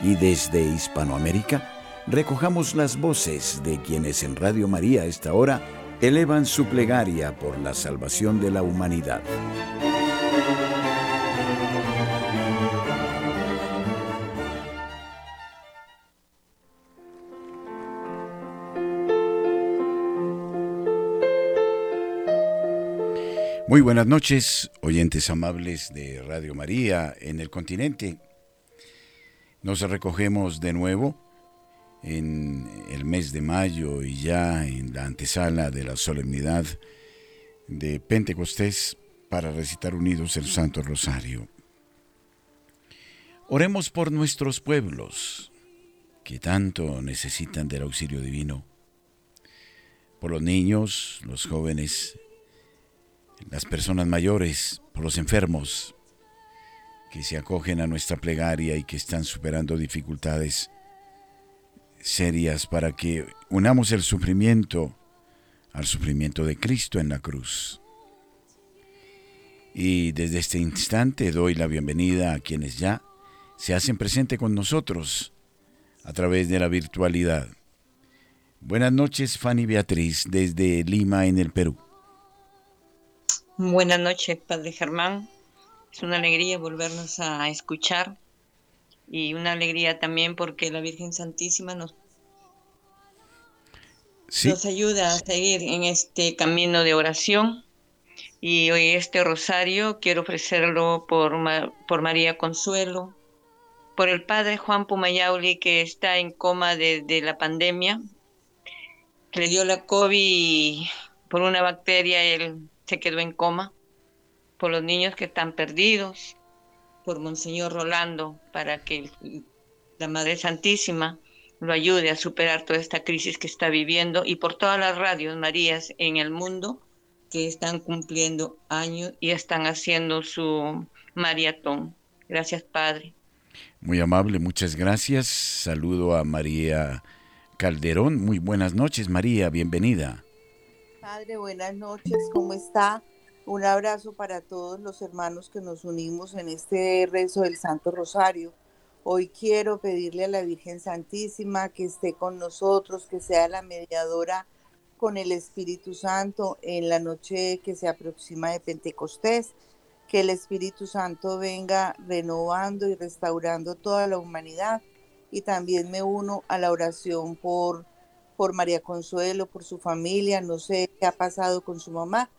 Y desde Hispanoamérica, recojamos las voces de quienes en Radio María a esta hora elevan su plegaria por la salvación de la humanidad. Muy buenas noches, oyentes amables de Radio María en el continente. Nos recogemos de nuevo en el mes de mayo y ya en la antesala de la solemnidad de Pentecostés para recitar unidos el Santo Rosario. Oremos por nuestros pueblos que tanto necesitan del auxilio divino, por los niños, los jóvenes, las personas mayores, por los enfermos que se acogen a nuestra plegaria y que están superando dificultades serias para que unamos el sufrimiento al sufrimiento de Cristo en la cruz. Y desde este instante doy la bienvenida a quienes ya se hacen presente con nosotros a través de la virtualidad. Buenas noches, Fanny Beatriz, desde Lima, en el Perú. Buenas noches, Padre Germán. Es una alegría volvernos a escuchar y una alegría también porque la Virgen Santísima nos, nos ayuda a seguir en este camino de oración. Y hoy este rosario quiero ofrecerlo por, por María Consuelo, por el padre Juan Pumayauli que está en coma desde la pandemia, que le dio la COVID por una bacteria, él se quedó en coma, por los niños que están perdidos, por Monseñor Rolando, para que la Madre Santísima lo ayude a superar toda esta crisis que está viviendo y por todas las radios Marías en el mundo que están cumpliendo años y están haciendo su maratón. Gracias, Padre. Muy amable, muchas gracias. Saludo a María Calderón. Muy buenas noches, María, bienvenida. Padre, buenas noches, ¿cómo está? Un abrazo para todos los hermanos que nos unimos en este rezo del Santo Rosario. Hoy quiero pedirle a la Virgen Santísima que esté con nosotros, que sea la mediadora con el Espíritu Santo en la noche que se aproxima de Pentecostés, que el Espíritu Santo venga renovando y restaurando toda la humanidad. Y también me uno a la oración por por María Consuelo, por su familia, no sé qué ha pasado con su mamá,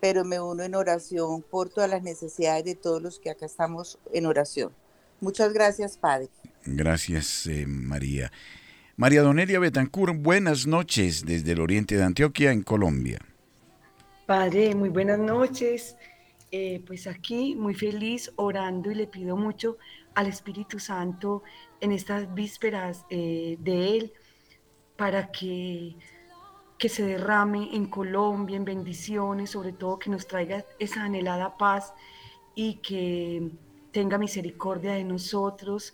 pero me uno en oración por todas las necesidades de todos los que acá estamos en oración. Muchas gracias, Padre. Gracias, eh, María. María Donelia Betancourt, buenas noches desde el oriente de Antioquia, en Colombia. Padre, muy buenas noches. Eh, pues aquí muy feliz orando y le pido mucho al Espíritu Santo en estas vísperas eh, de Él para que, que se derrame en Colombia, en bendiciones, sobre todo que nos traiga esa anhelada paz y que tenga misericordia de nosotros,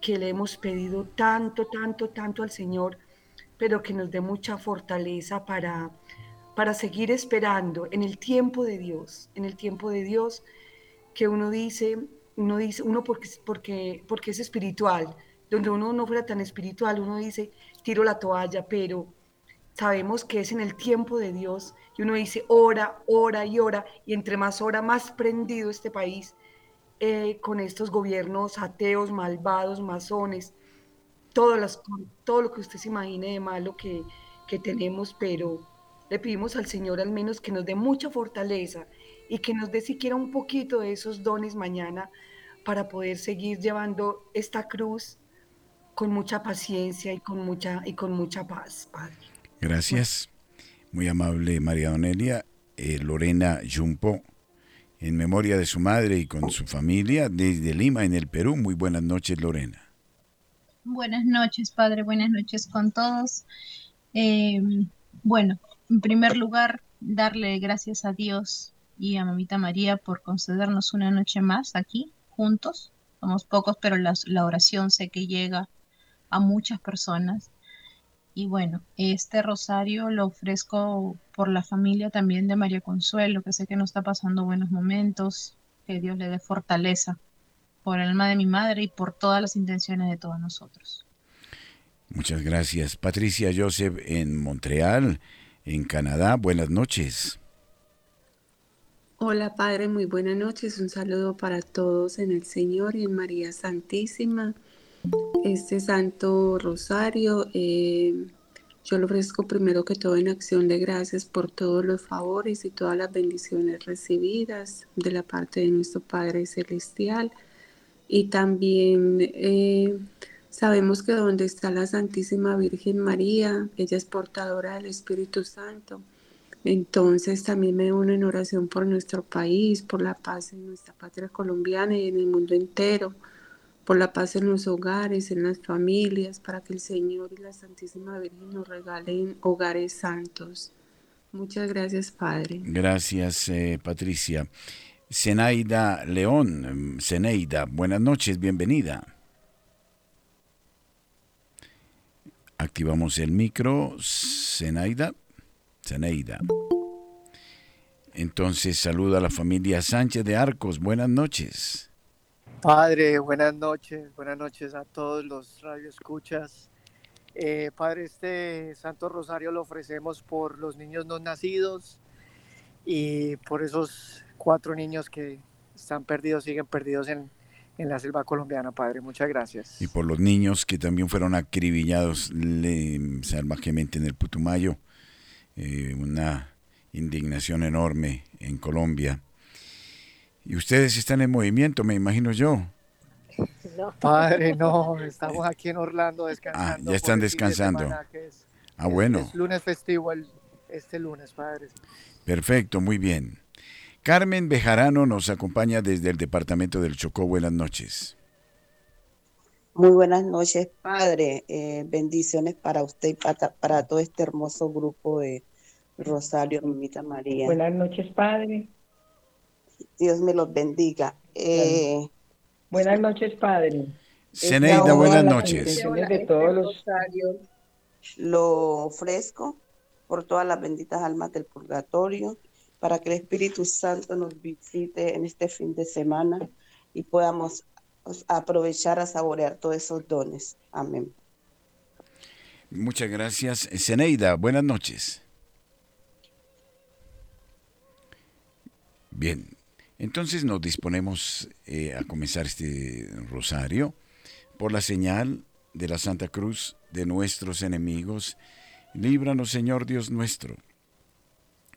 que le hemos pedido tanto, tanto, tanto al Señor, pero que nos dé mucha fortaleza para, para seguir esperando en el tiempo de Dios, en el tiempo de Dios, que uno dice, uno dice, uno porque, porque, porque es espiritual, donde uno no fuera tan espiritual, uno dice, tiro la toalla, pero sabemos que es en el tiempo de Dios y uno dice, ora, ora y ora, y entre más ora, más prendido este país eh, con estos gobiernos ateos, malvados, masones, todo, todo lo que usted se imagine de malo que, que tenemos, pero le pedimos al Señor al menos que nos dé mucha fortaleza y que nos dé siquiera un poquito de esos dones mañana para poder seguir llevando esta cruz con mucha paciencia y con mucha, y con mucha paz, Padre. Gracias. Muy amable María Donelia. Eh, Lorena Jumpo, en memoria de su madre y con su familia, desde Lima, en el Perú. Muy buenas noches, Lorena. Buenas noches, Padre. Buenas noches con todos. Eh, bueno, en primer lugar, darle gracias a Dios y a Mamita María por concedernos una noche más aquí, juntos. Somos pocos, pero la oración sé que llega a muchas personas. Y bueno, este rosario lo ofrezco por la familia también de María Consuelo, que sé que no está pasando buenos momentos, que Dios le dé fortaleza por el alma de mi madre y por todas las intenciones de todos nosotros. Muchas gracias. Patricia Joseph en Montreal, en Canadá. Buenas noches. Hola Padre, muy buenas noches. Un saludo para todos en el Señor y en María Santísima. Este Santo Rosario, eh, yo lo ofrezco primero que todo en acción de gracias por todos los favores y todas las bendiciones recibidas de la parte de nuestro Padre Celestial. Y también eh, sabemos que donde está la Santísima Virgen María, ella es portadora del Espíritu Santo. Entonces también me uno en oración por nuestro país, por la paz en nuestra patria colombiana y en el mundo entero por la paz en los hogares, en las familias, para que el Señor y la Santísima Virgen nos regalen hogares santos. Muchas gracias, Padre. Gracias, eh, Patricia. Zenaida León, Zeneida, buenas noches, bienvenida. Activamos el micro, Zenaida. Zeneida. Entonces saluda a la familia Sánchez de Arcos, buenas noches. Padre, buenas noches, buenas noches a todos los radioescuchas. Eh, padre, este Santo Rosario lo ofrecemos por los niños no nacidos y por esos cuatro niños que están perdidos, siguen perdidos en, la selva colombiana, Padre. Muchas gracias. Y por los niños que también fueron acribillados salvajemente en el Putumayo. Eh, una indignación enorme en Colombia y ustedes están en movimiento, me imagino yo. Padre, no, estamos aquí en Orlando descansando. Ah, ya están descansando. ah, bueno. Es lunes festivo este lunes, padre. Perfecto, muy bien. Carmen Bejarano nos acompaña desde el departamento del Chocó. Buenas noches. Muy buenas noches, padre. Eh, bendiciones para usted y para, para, todo este hermoso grupo de Rosario, Mimita María. Buenas noches, padre. Dios me los bendiga. Eh, buenas noches, Padre. Zeneida, buenas noches. De todos los lo ofrezco por todas las benditas almas del purgatorio, para que el Espíritu Santo nos visite en este fin de semana y podamos aprovechar a saborear todos esos dones. Amén. Muchas gracias. Zeneida, buenas noches. Bien, entonces nos disponemos eh, a comenzar este rosario por la señal de la Santa Cruz de nuestros enemigos. Líbranos, Señor Dios nuestro,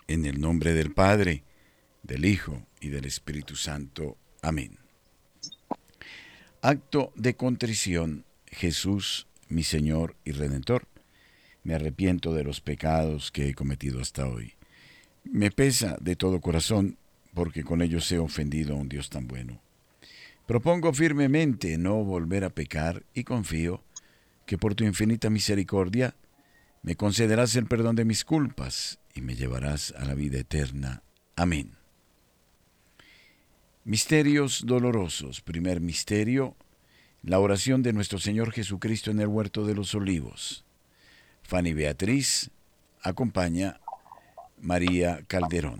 en el nombre del Padre, del Hijo y del Espíritu Santo. Amén. Acto de contrición, Jesús, mi Señor y Redentor, me arrepiento de los pecados que he cometido hasta hoy. Me pesa de todo corazón porque con ellos he ofendido a un Dios tan bueno. Propongo firmemente no volver a pecar y confío que por tu infinita misericordia me concederás el perdón de mis culpas y me llevarás a la vida eterna. Amén. Misterios dolorosos. Primer misterio, la oración de nuestro Señor Jesucristo en el huerto de los olivos. Fanny Beatriz acompaña María Calderón.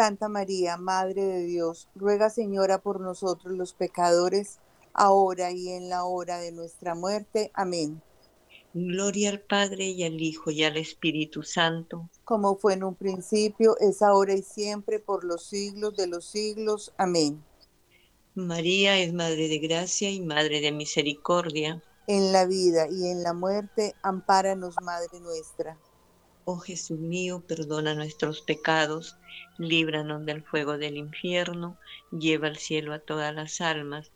Santa María, Madre de Dios, ruega Señora por nosotros los pecadores, ahora y en la hora de nuestra muerte. Amén. Gloria al Padre y al Hijo y al Espíritu Santo. Como fue en un principio, es ahora y siempre, por los siglos de los siglos. Amén. María es Madre de Gracia y Madre de Misericordia. En la vida y en la muerte, ampáranos, Madre nuestra. Oh Jesús mío, perdona nuestros pecados, líbranos del fuego del infierno, lleva al cielo a todas las almas,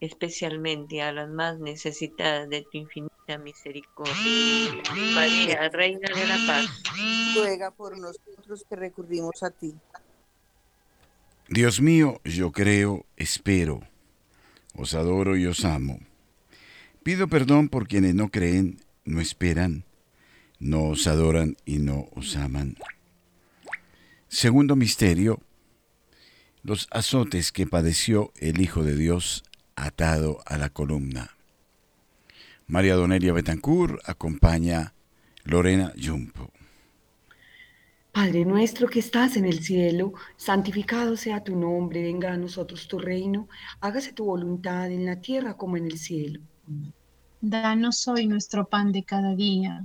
especialmente a las más necesitadas de tu infinita misericordia. María, Reina de la Paz, ruega por nosotros que recurrimos a ti. Dios mío, yo creo, espero, os adoro y os amo. Pido perdón por quienes no creen, no esperan no os adoran y no os aman. Segundo misterio, los azotes que padeció el Hijo de Dios atado a la columna. María Donelia Betancourt acompaña Lorena Jumpo. Padre nuestro que estás en el cielo, santificado sea tu nombre, venga a nosotros tu reino, hágase tu voluntad en la tierra como en el cielo. Danos hoy nuestro pan de cada día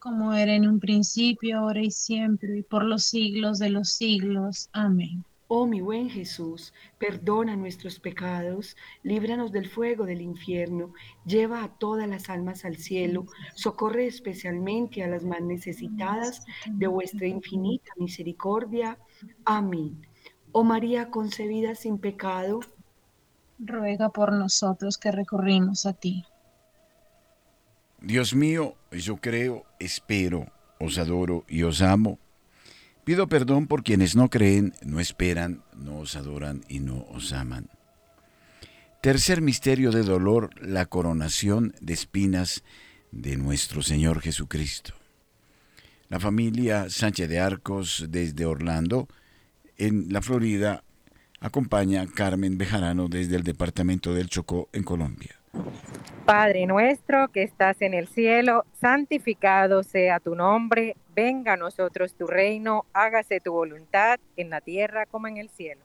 como era en un principio, ahora y siempre, y por los siglos de los siglos. Amén. Oh mi buen Jesús, perdona nuestros pecados, líbranos del fuego del infierno, lleva a todas las almas al cielo, socorre especialmente a las más necesitadas de vuestra infinita misericordia. Amén. Oh María concebida sin pecado, ruega por nosotros que recurrimos a ti. Dios mío, yo creo, espero, os adoro y os amo. Pido perdón por quienes no creen, no esperan, no os adoran y no os aman. Tercer misterio de dolor, la coronación de espinas de nuestro Señor Jesucristo. La familia Sánchez de Arcos desde Orlando, en la Florida, acompaña a Carmen Bejarano desde el departamento del Chocó, en Colombia. Padre nuestro que estás en el cielo, santificado sea tu nombre, venga a nosotros tu reino, hágase tu voluntad en la tierra como en el cielo.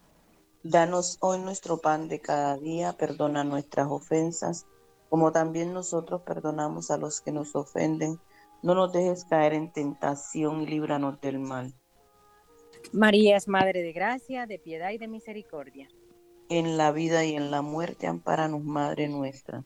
Danos hoy nuestro pan de cada día, perdona nuestras ofensas, como también nosotros perdonamos a los que nos ofenden. No nos dejes caer en tentación y líbranos del mal. María es Madre de Gracia, de piedad y de misericordia en la vida y en la muerte, amparanos, Madre nuestra.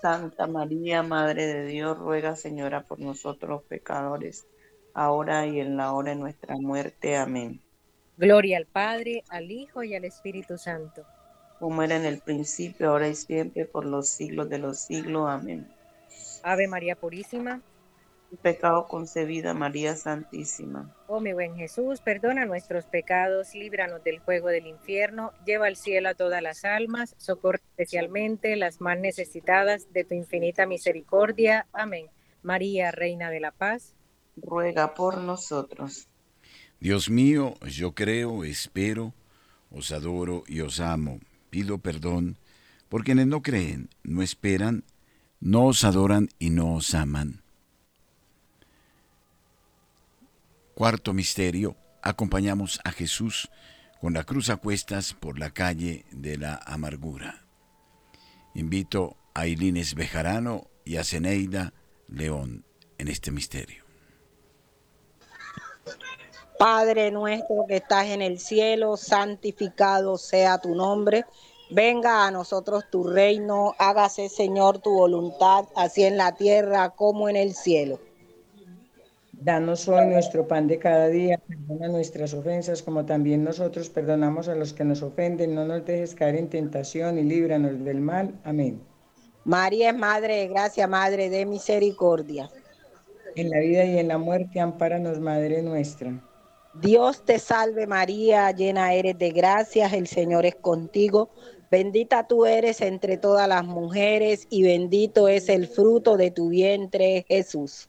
Santa María, Madre de Dios, ruega Señora por nosotros los pecadores, ahora y en la hora de nuestra muerte. Amén. Gloria al Padre, al Hijo y al Espíritu Santo. Como era en el principio, ahora y siempre, por los siglos de los siglos. Amén. Ave María Purísima. Pecado concebida, María Santísima. Oh mi buen Jesús, perdona nuestros pecados, líbranos del fuego del infierno, lleva al cielo a todas las almas, socorre especialmente las más necesitadas de tu infinita misericordia. Amén. María, Reina de la Paz. Ruega por nosotros. Dios mío, yo creo, espero, os adoro y os amo. Pido perdón por quienes no creen, no esperan, no os adoran y no os aman. Cuarto misterio, acompañamos a Jesús con la cruz a cuestas por la calle de la amargura. Invito a Ilines Bejarano y a Zeneida León en este misterio. Padre nuestro que estás en el cielo, santificado sea tu nombre. Venga a nosotros tu reino, hágase Señor tu voluntad, así en la tierra como en el cielo. Danos hoy nuestro pan de cada día, perdona nuestras ofensas como también nosotros perdonamos a los que nos ofenden, no nos dejes caer en tentación y líbranos del mal. Amén. María es Madre de Gracia, Madre de Misericordia. En la vida y en la muerte, ampáranos, Madre nuestra. Dios te salve María, llena eres de gracias, el Señor es contigo. Bendita tú eres entre todas las mujeres y bendito es el fruto de tu vientre, Jesús.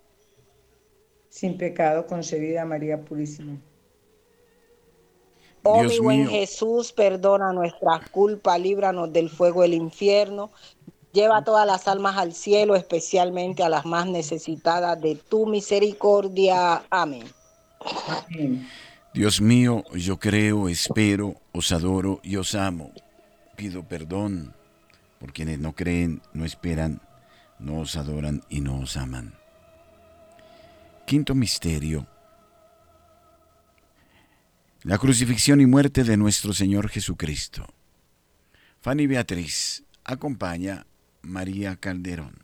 Sin pecado concebida María Purísima. Oh mi buen Jesús, perdona nuestras culpas, líbranos del fuego del infierno. Lleva todas las almas al cielo, especialmente a las más necesitadas de tu misericordia. Amén. Amén. Dios mío, yo creo, espero, os adoro y os amo. Pido perdón por quienes no creen, no esperan, no os adoran y no os aman. Quinto misterio. La crucifixión y muerte de nuestro Señor Jesucristo. Fanny Beatriz acompaña María Calderón.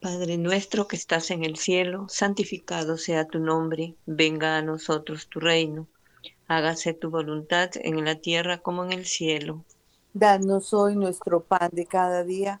Padre nuestro que estás en el cielo, santificado sea tu nombre, venga a nosotros tu reino, hágase tu voluntad en la tierra como en el cielo. Danos hoy nuestro pan de cada día,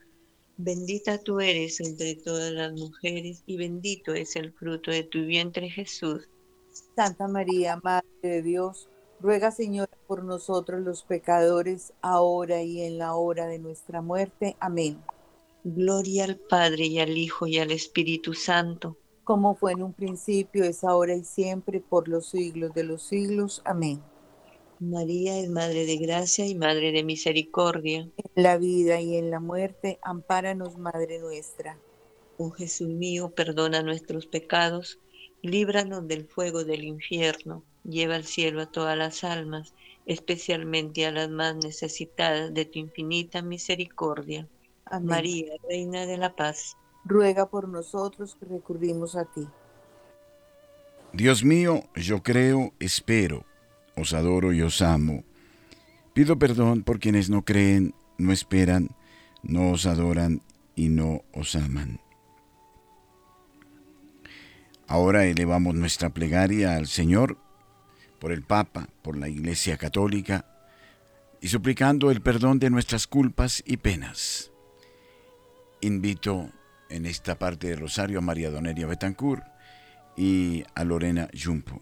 Bendita tú eres entre todas las mujeres y bendito es el fruto de tu vientre Jesús. Santa María, Madre de Dios, ruega Señora por nosotros los pecadores, ahora y en la hora de nuestra muerte. Amén. Gloria al Padre y al Hijo y al Espíritu Santo. Como fue en un principio, es ahora y siempre, por los siglos de los siglos. Amén. María es Madre de Gracia y Madre de Misericordia. En la vida y en la muerte, ampáranos, Madre nuestra. Oh Jesús mío, perdona nuestros pecados, líbranos del fuego del infierno, lleva al cielo a todas las almas, especialmente a las más necesitadas de tu infinita misericordia. Amén. María, Reina de la Paz. Ruega por nosotros que recurrimos a ti. Dios mío, yo creo, espero os adoro y os amo. Pido perdón por quienes no creen, no esperan, no os adoran y no os aman. Ahora elevamos nuestra plegaria al Señor por el Papa, por la Iglesia Católica, y suplicando el perdón de nuestras culpas y penas. Invito en esta parte del Rosario a María Doneria Betancourt y a Lorena Jumpo.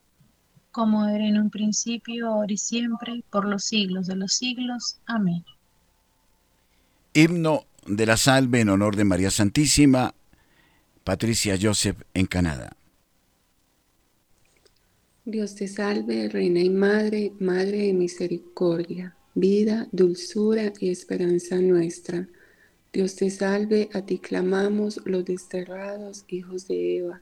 Como era en un principio, ahora y siempre, por los siglos de los siglos. Amén. Himno de la salve en honor de María Santísima, Patricia Joseph en Canadá. Dios te salve, Reina y Madre, Madre de Misericordia, vida, dulzura y esperanza nuestra. Dios te salve, a ti clamamos los desterrados hijos de Eva.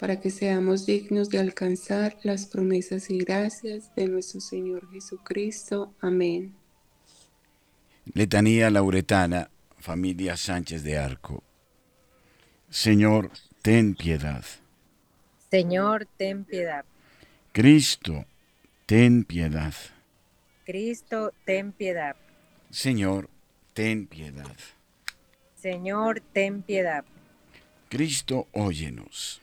para que seamos dignos de alcanzar las promesas y gracias de nuestro Señor Jesucristo. Amén. Letanía Lauretana, familia Sánchez de Arco. Señor, ten piedad. Señor, ten piedad. Cristo, ten piedad. Cristo, ten piedad. Señor, ten piedad. Señor, ten piedad. Cristo, óyenos.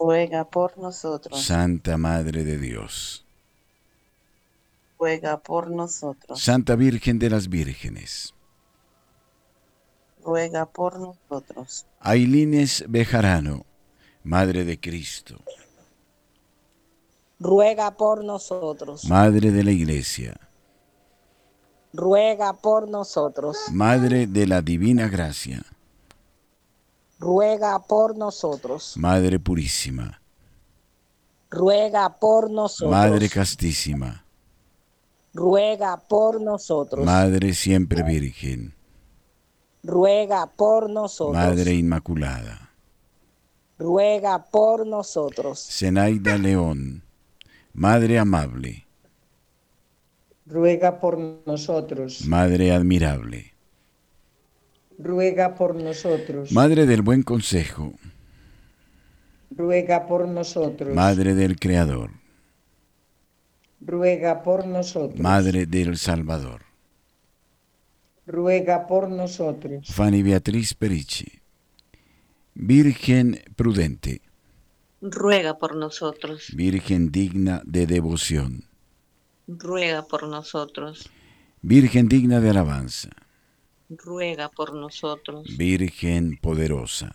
Ruega por nosotros. Santa Madre de Dios. Ruega por nosotros. Santa Virgen de las Vírgenes. Ruega por nosotros. Ailines Bejarano, Madre de Cristo. Ruega por nosotros. Madre de la Iglesia. Ruega por nosotros. Madre de la Divina Gracia. Ruega por nosotros. Madre Purísima. Ruega por nosotros. Madre Castísima. Ruega por nosotros. Madre Siempre Virgen. Ruega por nosotros. Madre Inmaculada. Ruega por nosotros. Zenaida León. Madre Amable. Ruega por nosotros. Madre Admirable. Ruega por nosotros. Madre del Buen Consejo. Ruega por nosotros. Madre del Creador. Ruega por nosotros. Madre del Salvador. Ruega por nosotros. Fanny Beatriz Perici. Virgen prudente. Ruega por nosotros. Virgen digna de devoción. Ruega por nosotros. Virgen digna de alabanza. Ruega por nosotros. Virgen poderosa.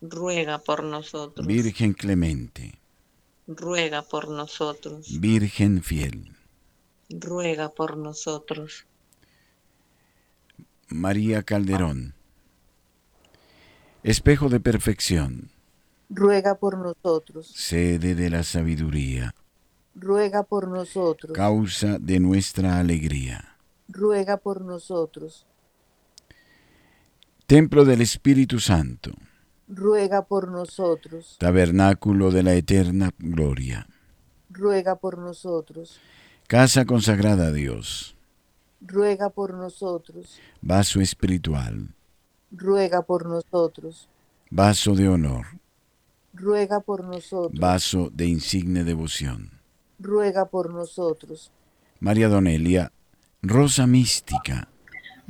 Ruega por nosotros. Virgen clemente. Ruega por nosotros. Virgen fiel. Ruega por nosotros. María Calderón. Espejo de perfección. Ruega por nosotros. Sede de la sabiduría. Ruega por nosotros. Causa de nuestra alegría. Ruega por nosotros. Templo del Espíritu Santo. Ruega por nosotros. Tabernáculo de la eterna gloria. Ruega por nosotros. Casa consagrada a Dios. Ruega por nosotros. Vaso espiritual. Ruega por nosotros. Vaso de honor. Ruega por nosotros. Vaso de insigne devoción. Ruega por nosotros. María Donelia. Rosa mística.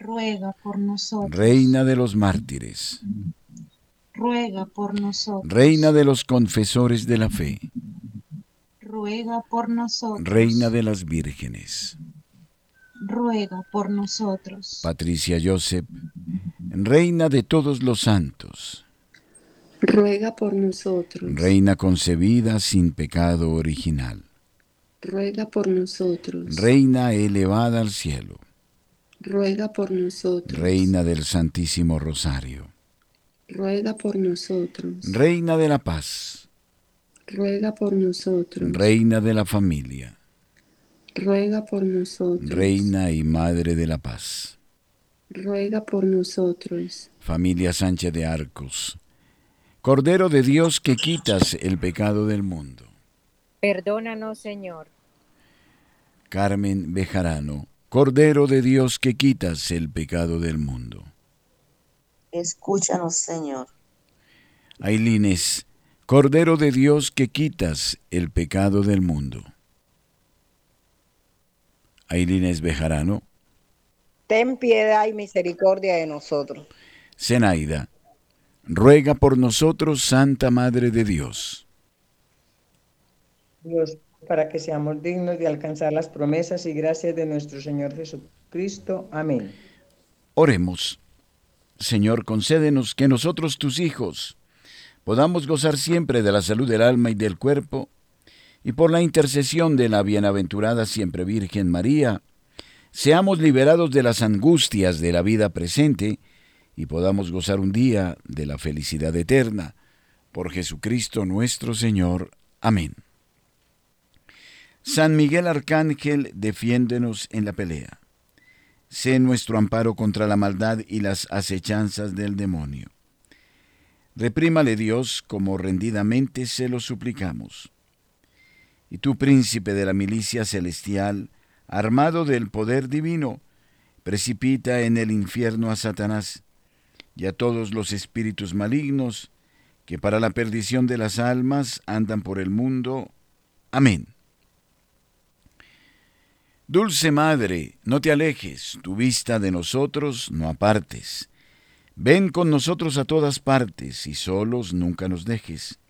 ruega por nosotros. Reina de los mártires, ruega por nosotros. Reina de los confesores de la fe, ruega por nosotros. Reina de las vírgenes, ruega por nosotros. Patricia Joseph, Reina de todos los santos, ruega por nosotros. Reina concebida sin pecado original, ruega por nosotros. Reina elevada al cielo, ruega por nosotros. Reina del Santísimo Rosario, ruega por nosotros. Reina de la paz, ruega por nosotros. Reina de la familia, ruega por nosotros. Reina y Madre de la paz, ruega por nosotros. familia Sánchez de Arcos, Cordero de Dios que quitas el pecado del mundo, Perdónanos, Señor. Carmen Bejarano, Cordero de Dios que quitas el pecado del mundo, Escúchanos, Señor. Ailines, Cordero de Dios que quitas el pecado del mundo. Ailines Bejarano, Ten piedad y misericordia de nosotros. Zenaida, ruega por nosotros, Santa Madre de Dios. Dios, para que seamos dignos de alcanzar las promesas y gracias de nuestro Señor Jesucristo. Amén. Oremos. Señor, concédenos que nosotros, tus hijos, podamos gozar siempre de la salud del alma y del cuerpo, y por la intercesión de la bienaventurada siempre Virgen María, seamos liberados de las angustias de la vida presente y podamos gozar un día de la felicidad eterna. Por Jesucristo nuestro Señor. Amén. San Miguel Arcángel, defiéndenos en la pelea. Sé nuestro amparo contra la maldad y las acechanzas del demonio. Reprímale Dios como rendidamente se lo suplicamos. Y tú, príncipe de la milicia celestial, armado del poder divino, precipita en el infierno a Satanás y a todos los espíritus malignos que para la perdición de las almas andan por el mundo. Amén. Dulce Madre, no te alejes, tu vista de nosotros no apartes. Ven con nosotros a todas partes y solos nunca nos dejes.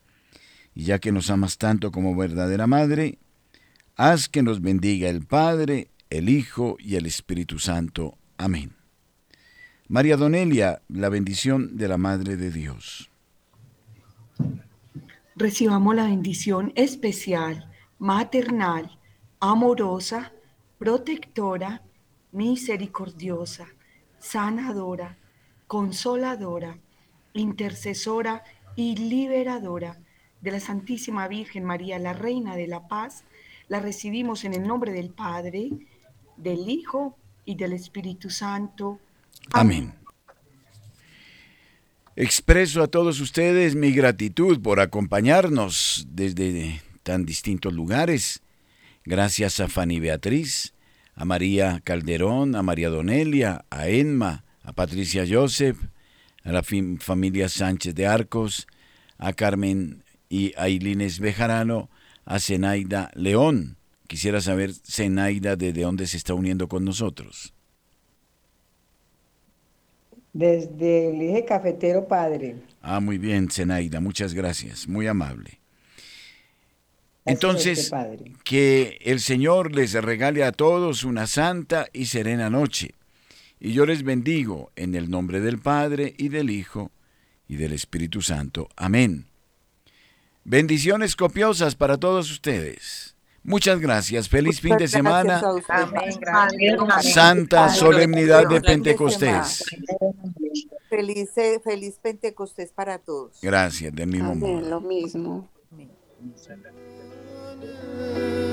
Y ya que nos amas tanto como verdadera Madre, haz que nos bendiga el Padre, el Hijo y el Espíritu Santo. Amén. María Donelia, la bendición de la Madre de Dios. Recibamos la bendición especial, maternal, amorosa, protectora, misericordiosa, sanadora, consoladora, intercesora y liberadora de la Santísima Virgen María, la Reina de la Paz, la recibimos en el nombre del Padre, del Hijo y del Espíritu Santo. Amén. Expreso a todos ustedes mi gratitud por acompañarnos desde tan distintos lugares. Gracias a Fanny Beatriz, a María Calderón, a María Donelia, a Enma, a Patricia Joseph, a la familia Sánchez de Arcos, a Carmen y a Ilines Bejarano, a Zenaida León. Quisiera saber, Zenaida, de dónde se está uniendo con nosotros. Desde el eje cafetero padre. Ah, muy bien, Zenaida, muchas gracias, muy amable. Entonces, padre. que el Señor les regale a todos una santa y serena noche. Y yo les bendigo en el nombre del Padre y del Hijo y del Espíritu Santo. Amén. Bendiciones copiosas para todos ustedes. Muchas gracias. Feliz fin de semana. Amén. Gracias. Santa solemnidad de Pentecostés. Feliz, eh, feliz Pentecostés para todos. Gracias, del mismo modo. Lo mismo. Amén. Amen.